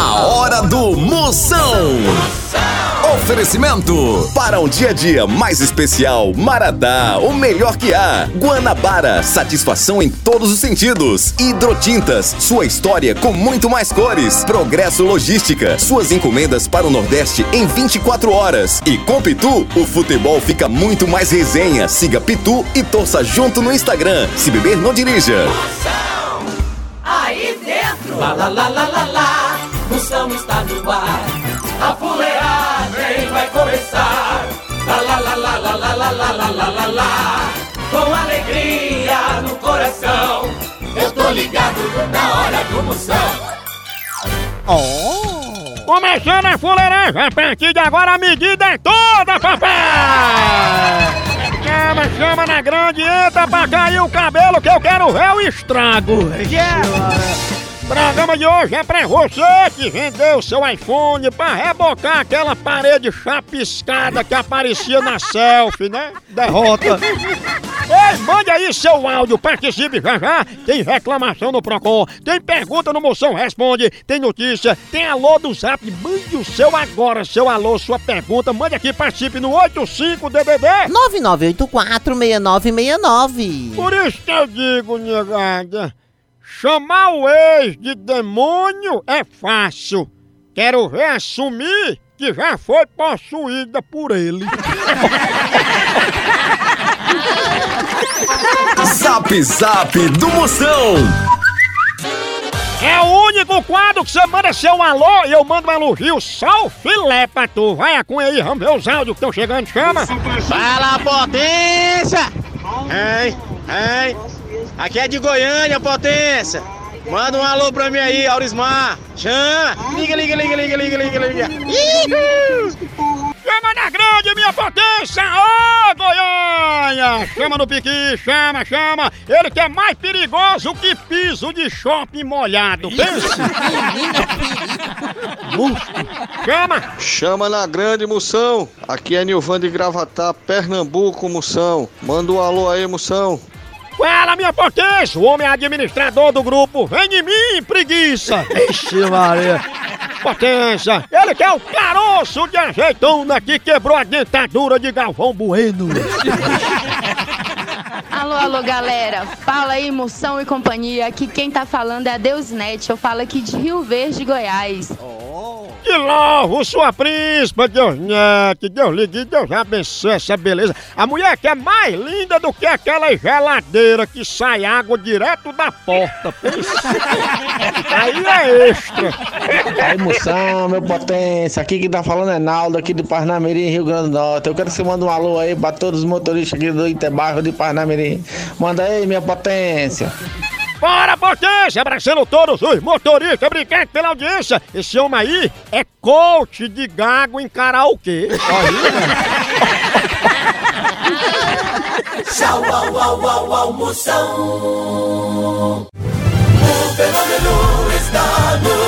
A hora do Moção. Oferecimento para um dia a dia mais especial, Maratá, o melhor que há. Guanabara, satisfação em todos os sentidos. Hidrotintas, sua história com muito mais cores. Progresso Logística, suas encomendas para o Nordeste em 24 horas. E com Pitu, o futebol fica muito mais resenha. Siga Pitu e torça junto no Instagram. Se beber, não dirija. Aí dentro, lá lá lá lá lá lá, Moção está no ar. A fuleagem vai começar. Lá lá lá lá lá lá lá lá lá lá lá lá. Com alegria no coração, eu tô ligado na hora do Moção. Começando a fuleiragem, a partir de agora a medida é toda, papai! Chama, chama na grande, entra pra cair o cabelo que eu quero ver o estrago! Programa de hoje é pra você que vendeu seu iPhone pra rebocar aquela parede chapiscada que aparecia na selfie, né? Derrota! Ei, mande aí seu áudio, participe já já. Tem reclamação no Procon, tem pergunta no Moção Responde, tem notícia, tem alô do Zap. Mande o seu agora, seu alô, sua pergunta. Mande aqui, participe no 85DDD. 99846969. Por isso que eu digo, negada, chamar o ex de demônio é fácil. Quero ver assumir que já foi possuída por ele. Zap Zap do Moção. É o único quadro que você manda seu alô e eu mando um elogio só o filé pra tu. Vai a cunha aí, vamos ver os áudios que estão chegando, chama. Fala, potência! Ei, ei! Aqui é de Goiânia, potência! Manda um alô pra mim aí, Aurismar! Chama! Liga, liga, liga, liga, liga, liga, liga! Chama na grande, minha potência! Ô, Goiânia! Chama no piqui, chama, chama! Ele que é mais perigoso que piso de shopping molhado, pense! Musco. Chama! Chama na grande moção. Aqui é Nilvan de Gravatá, Pernambuco, moção. Manda um alô aí, moção. Fala, minha potência! O homem é administrador do grupo. Vem de mim, preguiça! Ixi, Maria! Potência! Ele que é o caroço de azeitona que quebrou a dentadura de Galvão Bueno. Alô, alô, galera. Fala aí, Moção e companhia. Aqui quem tá falando é a Deusnet. Eu falo aqui de Rio Verde, Goiás. Que louvo, sua príncipa, Deus net, Deus ligue, Deus abençoe essa beleza. A mulher que é mais linda do que aquela geladeira que sai água direto da porta. Aí é extra. Aí, moção, meu potência! Aqui quem tá falando é Naldo, aqui de Parnamirim, Rio Grande do Norte. Eu quero que você mande um alô aí pra todos os motoristas aqui do Itebairro de Parnamirim. Manda aí, minha potência! Bora, potência! Abraçando todos os motoristas, obrigado pela audiência. Esse homem aí é coach de gago em karaokê. Tchau, au, au, au, au, Moção. O fenômeno está no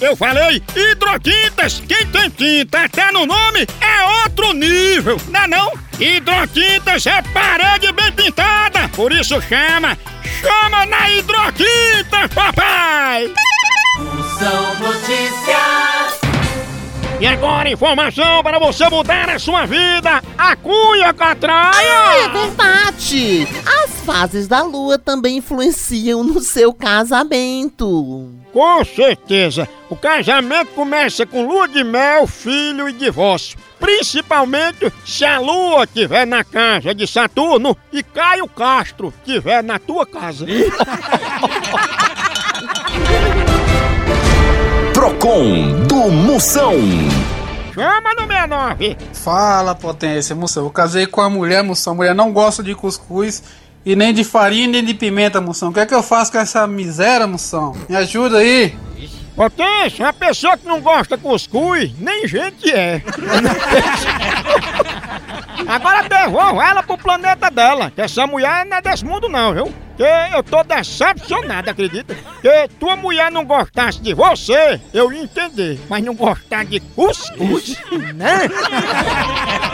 Eu falei hidrotintas, quem tem tinta até no nome é outro nível, não é não? Hidrotintas é parede bem pintada, por isso chama, chama na hidrotintas, papai! Moção Notícias. E agora informação para você mudar a sua vida, a Cunha É Catraia! verdade! As fases da lua também influenciam no seu casamento. Com certeza. O casamento começa com lua de mel, filho e divórcio. Principalmente se a lua estiver na casa de Saturno e Caio Castro estiver na tua casa. Procon do Moção. Chama no 69. Fala, potência, moção. Eu casei com a mulher, moção. A mulher não gosta de cuscuz e nem de farinha nem de pimenta, moção. O que é que eu faço com essa miséria, moção? Me ajuda aí. Potência, uma pessoa que não gosta de cuscuz, nem gente é. Agora devolva ela pro planeta dela, que essa mulher não é desse mundo não, viu? Que eu tô decepcionado, acredita? Que tua mulher não gostasse de você, eu ia entender. Mas não gostar de cuscuz, né?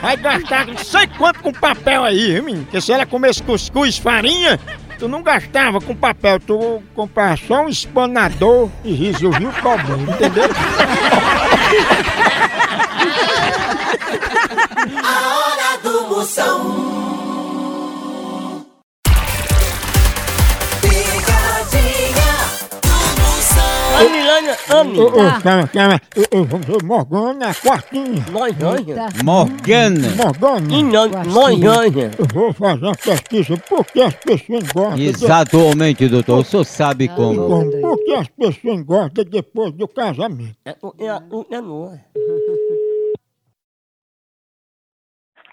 Vai gastar não sei quanto com papel aí, viu, menino? Porque se ela comesse cuscuz farinha, tu não gastava com papel, tu comprava só um espanador e resolvia o problema, entendeu? A hora do Moção. Ô, ô, calma, calma. Ô, vamos ver, Morgana, quartinha. Morgana. Morgana. E nós, nós. Eu vou fazer uma pesquisa por que as pessoas gostam de... Exatamente, doutor. O senhor sabe como. Como? Por que as pessoas gostam depois do casamento? É, é, é, é, não.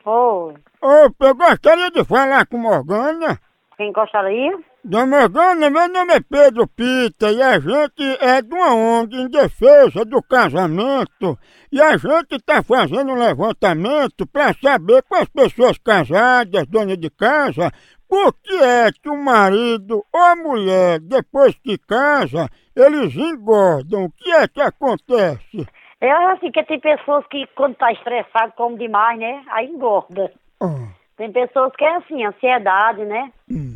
Oi, Ô, eu gostaria de falar com Morgana. quem gostaria? Dona Morgana, meu nome é Pedro Pita e a gente é de uma ONG em defesa do casamento. E a gente está fazendo um levantamento para saber com as pessoas casadas, donas de casa, por que é que o marido ou a mulher, depois que casa, eles engordam. O que é que acontece? Eu assim, que tem pessoas que quando tá estressado, come demais, né? Aí engorda. Ah, Tem pessoas que é assim, ansiedade, né?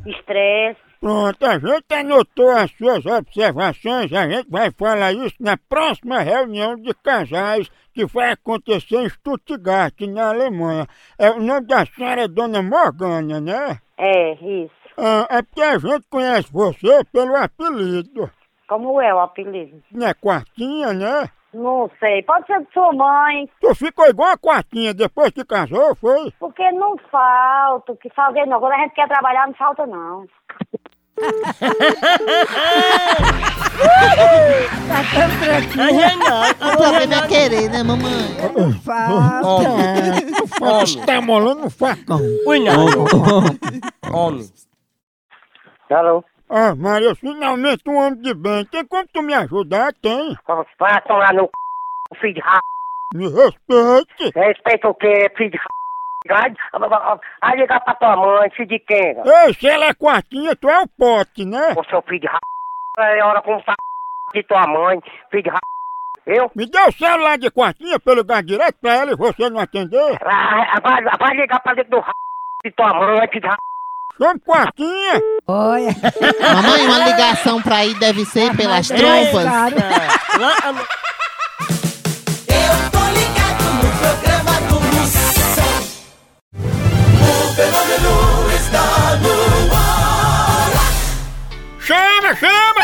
Estresse. Pronto, a gente anotou as suas observações, a gente vai falar isso na próxima reunião de casais que vai acontecer em Stuttgart, na Alemanha. É, o nome da senhora é Dona Morgana, né? É, isso. Ah, é porque a gente conhece você pelo apelido. Como é o apelido? Não é Quartinha, né? Não sei. Pode ser de sua mãe, Tu ficou igual a Quartinha depois que casou, foi? porque não falta que fazer não. Quando a gente quer trabalhar, não falta não. A Renata, O problema é querer, né, mamãe? Homem. Tá molando um facão. Ui, não. Homem. Alô? Ah, Maria, finalmente um homem de bem. Tem como tu me ajudar? Tem. Vai tomar no c... filho de ra... Me respeite. Respeita o quê, filho de ra... Vai ligar pra tua mãe, filho de quem? Ei, se ela é quartinha, tu é o pote, né? Ô, seu filho de ra... É hora como tá de tua mãe, filho de ra... Eu? Me dê o celular de quartinha pra eu ligar direto pra ela e você não atender. Vai, vai, vai ligar pra dentro do ra... de tua mãe, filho de ra... Chama quartinha. Mamãe, uma ligação pra ir deve ser pelas trompas. Chama, chama!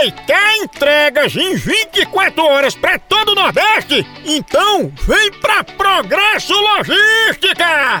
Ei, quer entregas em 24 horas pra todo o Nordeste? Então vem pra Progresso Logística!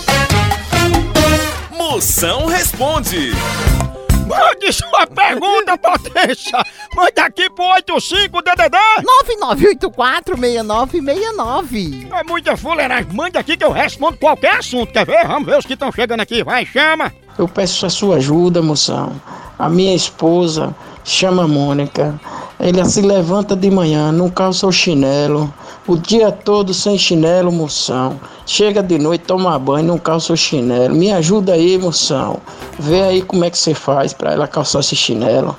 Moção responde. Mande sua pergunta, potência! Manda aqui pro 85DDD! 99846969. É muita fuleiragem. Mande aqui que eu respondo qualquer assunto. Quer ver? Vamos ver os que estão chegando aqui. Vai, chama! Eu peço a sua ajuda, moção. A minha esposa chama Mônica. Ela se levanta de manhã, não calça o chinelo. O dia todo sem chinelo, moção. Chega de noite, toma banho, não calça o chinelo. Me ajuda aí, moção. Vê aí como é que você faz pra ela calçar esse chinelo.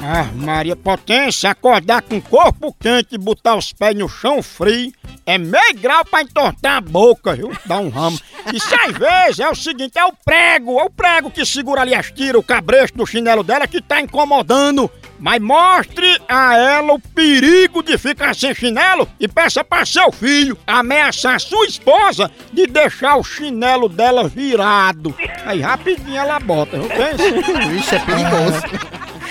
Ah, Maria Potência, acordar com o corpo quente e botar os pés no chão frio é meio grau pra entortar a boca, viu? Dá um ramo. Isso às vezes é o seguinte, é o prego, é o prego que segura ali as tiras, o cabresto do chinelo dela que tá incomodando. Mas mostre a ela o perigo de ficar sem chinelo e peça para seu filho ameaçar sua esposa de deixar o chinelo dela virado. Aí rapidinho ela bota, viu? Pensa. Vixe, é perigoso.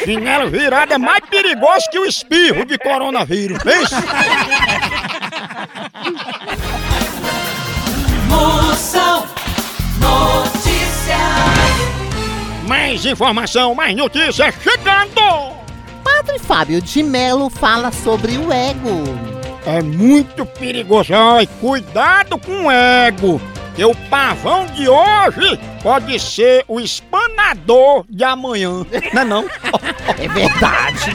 Chinelo virado é mais perigoso que o espirro de coronavírus. Pensa. Moção Notícias. Mais informação, mais notícias chegando! Padre Fábio de Melo fala sobre o ego. É muito perigoso. Ai, cuidado com o ego. Que o pavão de hoje pode ser o espanador de amanhã. Não é não? É verdade.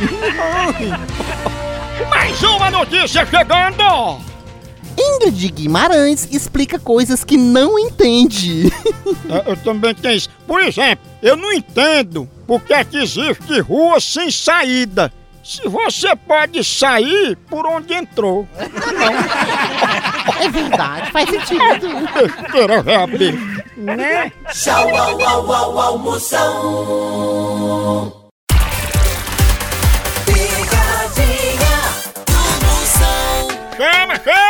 Mais uma notícia chegando! Ingrid Guimarães explica coisas que não entende. É, Eu também tenho isso. Por exemplo, eu não entendo por que é que existe rua sem saída. Se você pode sair por onde entrou. É verdade, faz sentido. Velho, bicho. Né? Tchau, au, au, au, au, Moção. Pegadinha do Moção. Chama, chama!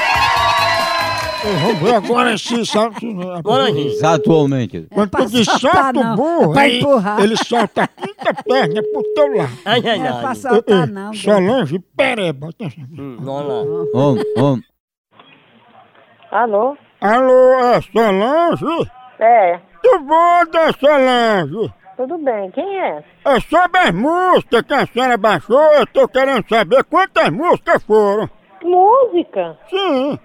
Vamos ver agora se sabe. Exatamente. Quando tu diz solta o burro, É pra aí empurrar. ele solta a quinta perna pro teu lado. Ai, ai, Não é pra ai. soltar, eh, não. Solange Pereba. Hum, Vamos lá. Om, om. Alô? Alô, é Solange? É, Tudo bom, da Solange? tudo bem. Quem é? É sobre as músicas que a senhora baixou, eu tô querendo saber quantas músicas foram. Música? Sim.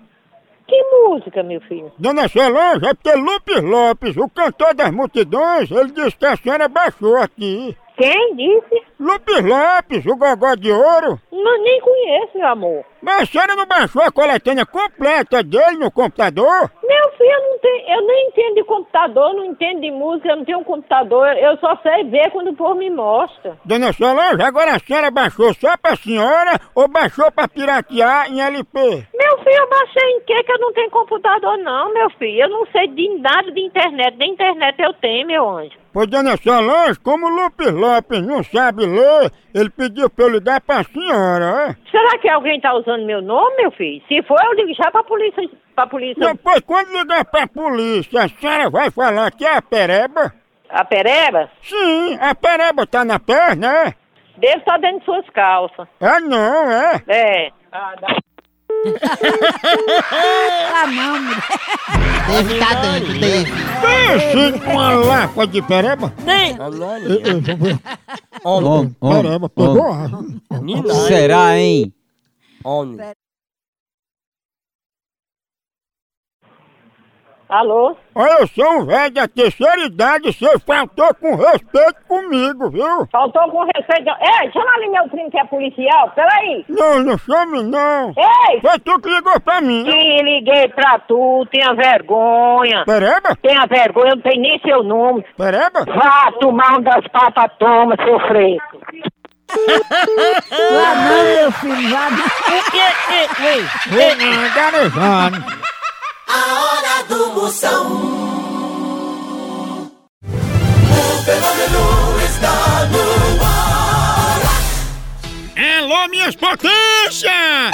Que música, meu filho? Dona Solange, é porque Lupes Lopes, o cantor das multidões, ele disse que a senhora baixou aqui. Quem disse? Lupes Lopes, o gogó de ouro. Não, nem conheço, meu amor. Mas a senhora não baixou a coletânea completa dele no computador? Meu filho, eu, não tenho, eu nem entendo de computador, não entendo de música, eu não tenho um computador. Eu só sei ver quando o povo me mostra. Dona Solange, agora a senhora baixou só pra senhora ou baixou pra piratear em LP? Meu filho, eu baixei em quê que eu não tenho computador, não, meu filho. Eu não sei de nada de internet. Nem internet eu tenho, meu anjo. Pois, dona Solange, como o Lupes Lopes não sabe ler, ele pediu pra eu ligar pra senhora, é? Será que alguém tá usando meu nome, meu filho? Se for, eu ligo já pra polícia. Pra polícia. Depois, quando ligar pra polícia, a senhora vai falar que é a pereba? A pereba? Sim, a pereba tá na perna, é? Deve estar dentro de suas calças. Ah, não, é? É. Ah, não, mulher. Deve tá dando, deve. Pense numa lapa de pereba. Eh, eh. Om, om, Pereba, pegou? Será, hein? Homem. Alô? Olha, eu sou um velho da terceira idade, você faltou com respeito comigo, viu? Faltou com respeito. Ei, chama ali meu primo que é policial, peraí. Não, não chame não. Ei! Foi tu que ligou pra mim. Sim, liguei pra tu, tenha vergonha. Pereba? Tenha vergonha, eu não tenho nem seu nome. Pereba? Vá tomar um das papas, toma, seu fresco. Lá não, meu filho, lá não. Vou não, garejando. A hora do Moção. O fenômeno está no ar. Alô, minhas potências!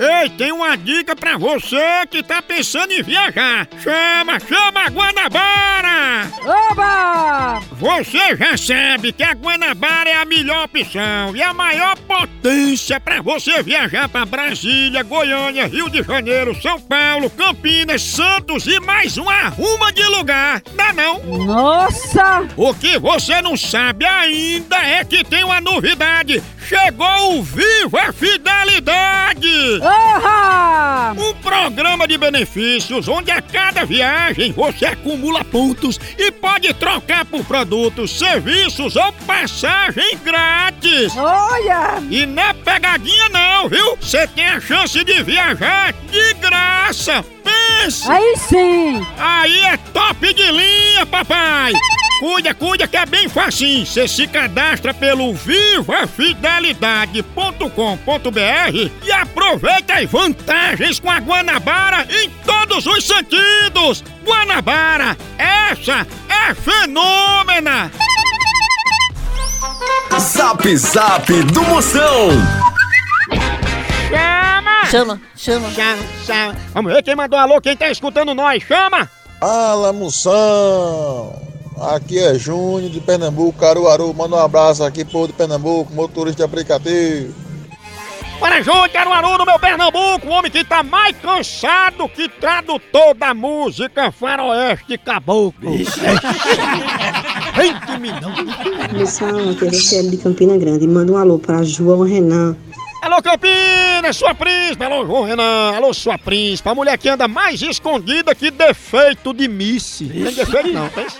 Ei, tem uma dica pra você que tá pensando em viajar. Chama, chama a Guanabara! Oba! Você já sabe que a Guanabara é a melhor opção e a maior potência para você viajar para Brasília, Goiânia, Rio de Janeiro, São Paulo, Campinas, Santos e mais uma arruma de lugar. Dá não? Nossa! O que você não sabe ainda é que tem uma novidade. Chegou o Viva Fidelidade! Orra! Um programa de benefícios onde a cada viagem você acumula pontos e pode trocar por produtos, serviços ou passagem grátis. Olha! E não é pegadinha não, viu? Você tem a chance de viajar de graça. Pensa! Aí sim! Aí é top de linha, papai! Cuida, cuida que é bem facinho. Você se cadastra pelo vivafidelidade.com.br e aproveita as vantagens com a Guanabara em todos os sentidos. Guanabara, essa é fenômena! Zap Zap do Moção. Chama! Chama, chama. Chama, chama. Vamos ver quem mandou alô, quem tá escutando nós. Chama! Fala, Moção! Aqui é Júnior de Pernambuco, Caruaru. Manda um abraço aqui, povo de Pernambuco, motorista de aplicativo. Para Júnior Caruaru do meu Pernambuco, o homem que tá mais cansado que tradutor da música faroeste caboclo. Gente, me não. Aqui é de Campina Grande. Manda um alô pra João Renan. Alô, Campinas, sua príncipe. Alô, João Renan. Alô, sua príncipe. A mulher que anda mais escondida que defeito de misse. Não tem defeito não, pensa.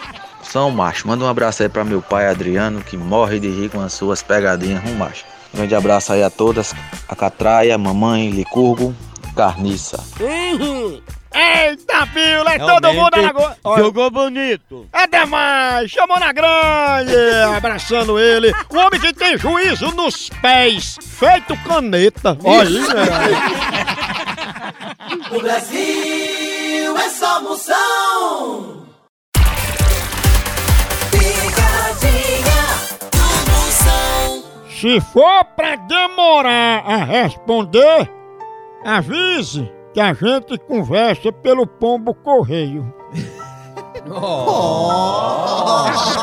São macho, manda um abraço aí pra meu pai Adriano, que morre de rir com as suas pegadinhas, um macho. Grande abraço aí a todas, a Catraia, mamãe, Licurgo, Carniça. Uhum. Eita, Pila, é todo mundo na lagoa. Jogou bonito. É demais, chamou na grande, abraçando ele. O homem que tem juízo nos pés, feito caneta. Olha aí, velho. O Brasil é só Moção. Se for pra demorar a responder, avise que a gente conversa pelo pombo correio.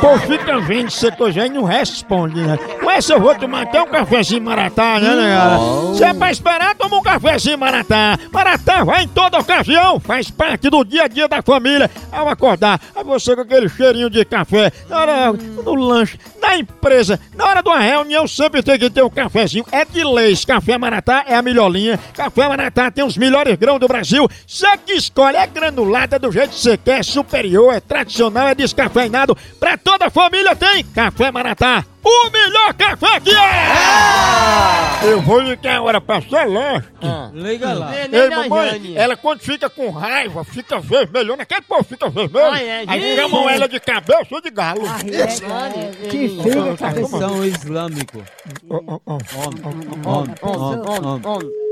Pô, fica vendo se coisa aí não responde, né? Com essa eu vou tomar até um cafezinho maratá, né, né? Se é pra esperar, toma um cafezinho maratá. Maratá vai em toda ocasião, faz parte do dia a dia da família. Ao acordar, aí você com aquele cheirinho de café, na hora, no lanche, na empresa, na hora de uma reunião, sempre tem que ter um cafezinho. É de leis, café maratá é a melhor linha. Café maratá tem os melhores grãos do Brasil. Você que escolhe, é granulada do jeito que você quer, é superior, é tradicional, é descafeinado. Pra toda a família tem Café Maratá. O melhor café que é! Eu vou ligar agora pra Celeste. Liga lá. Ei, mamãe, ela quando fica com raiva, fica vermelhona. Aquele povo fica vermelho. Ah, é, aí chamam ela de cabeça de galo. Que filho, São islâmico. Ó, ó, ó. Om,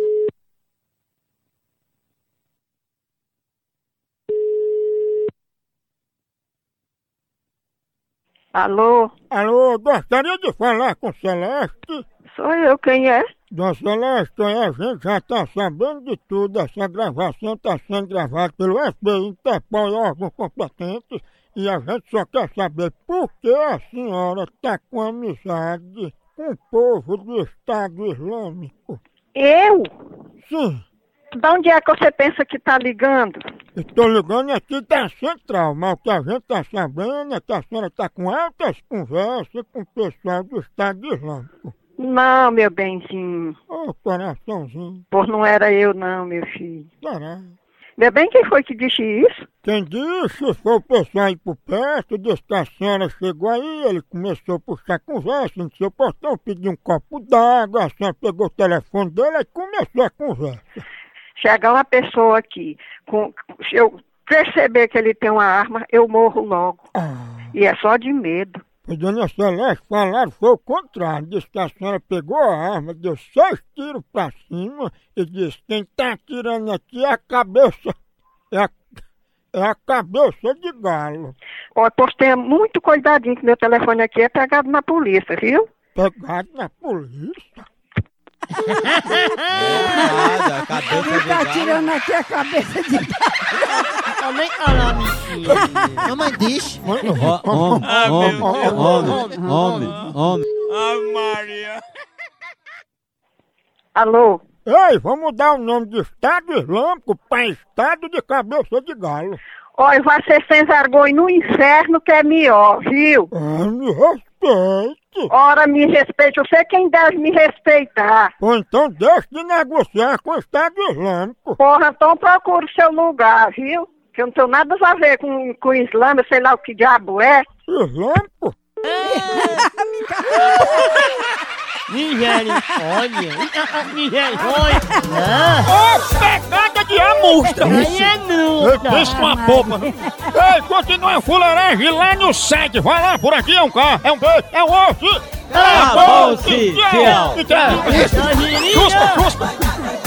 Alô? Alô, gostaria de falar com Celeste? Sou eu, quem é? Dona Celeste, a gente já tá sabendo de tudo. Essa gravação tá sendo gravada pelo FBI, Interpol e órgãos competentes. E a gente só quer saber por que a senhora tá com amizade com o povo do Estado Islâmico. Eu? Sim, De onde é que você pensa que tá ligando? estou ligando aqui da central, mas o que a gente tá sabendo é que a senhora tá com altas conversas com o pessoal do Estado Islâmico. Não, meu benzinho. Ô, coraçãozinho, Pois não era eu não, meu filho. será? Ainda bem quem foi que disse isso? Quem disse foi o pessoal aí por perto, disse que a senhora chegou aí, ele começou a puxar conversa no seu portão, pediu um copo d'água, a senhora pegou o telefone dele e começou a conversa. Chegar uma pessoa aqui, com, se eu perceber que ele tem uma arma, eu morro logo. E é só de medo. Pois Dona Celeste falaram foi o contrário, disse que a senhora pegou a arma, deu seis tiros pra cima e disse, quem tá atirando aqui é a cabeça, é a, é a cabeça de galo. Ó, pois tenha muito cuidadinho que meu telefone aqui é pegado na polícia, viu? Pegado na polícia? Nada, cabeça de tá galo. tirando aqui a cabeça de Também olha, mentira. Mamãe diz. Homem, homem, homem, homem, homem. Ai, Maria. Alô? Ei, vamos mudar o nome de Estado Islâmico para Estado de Cabeça de Galo. Olha, vai ser sem vergonha no inferno que é melhor, viu? Ah, me respeite. Ora, me respeite, você quem deve me respeitar. Ou então deixe de negociar com o Estado Islâmico. Porra, então procura o seu lugar, viu? Que eu não tenho nada a ver com, com o Islã, eu sei lá o que diabo é. Islâmico? Misericórdia. Misericórdia. Ô, pegada de amostra! Aí é nuda. Pensa uma popa. Ei, continua a fuleiragem lá no site. Vai lá, por aqui é um K, é um B, é um osso. Acabou-se. Tchau. Tchau. Tchau, Girinha. Cuspa, cuspa.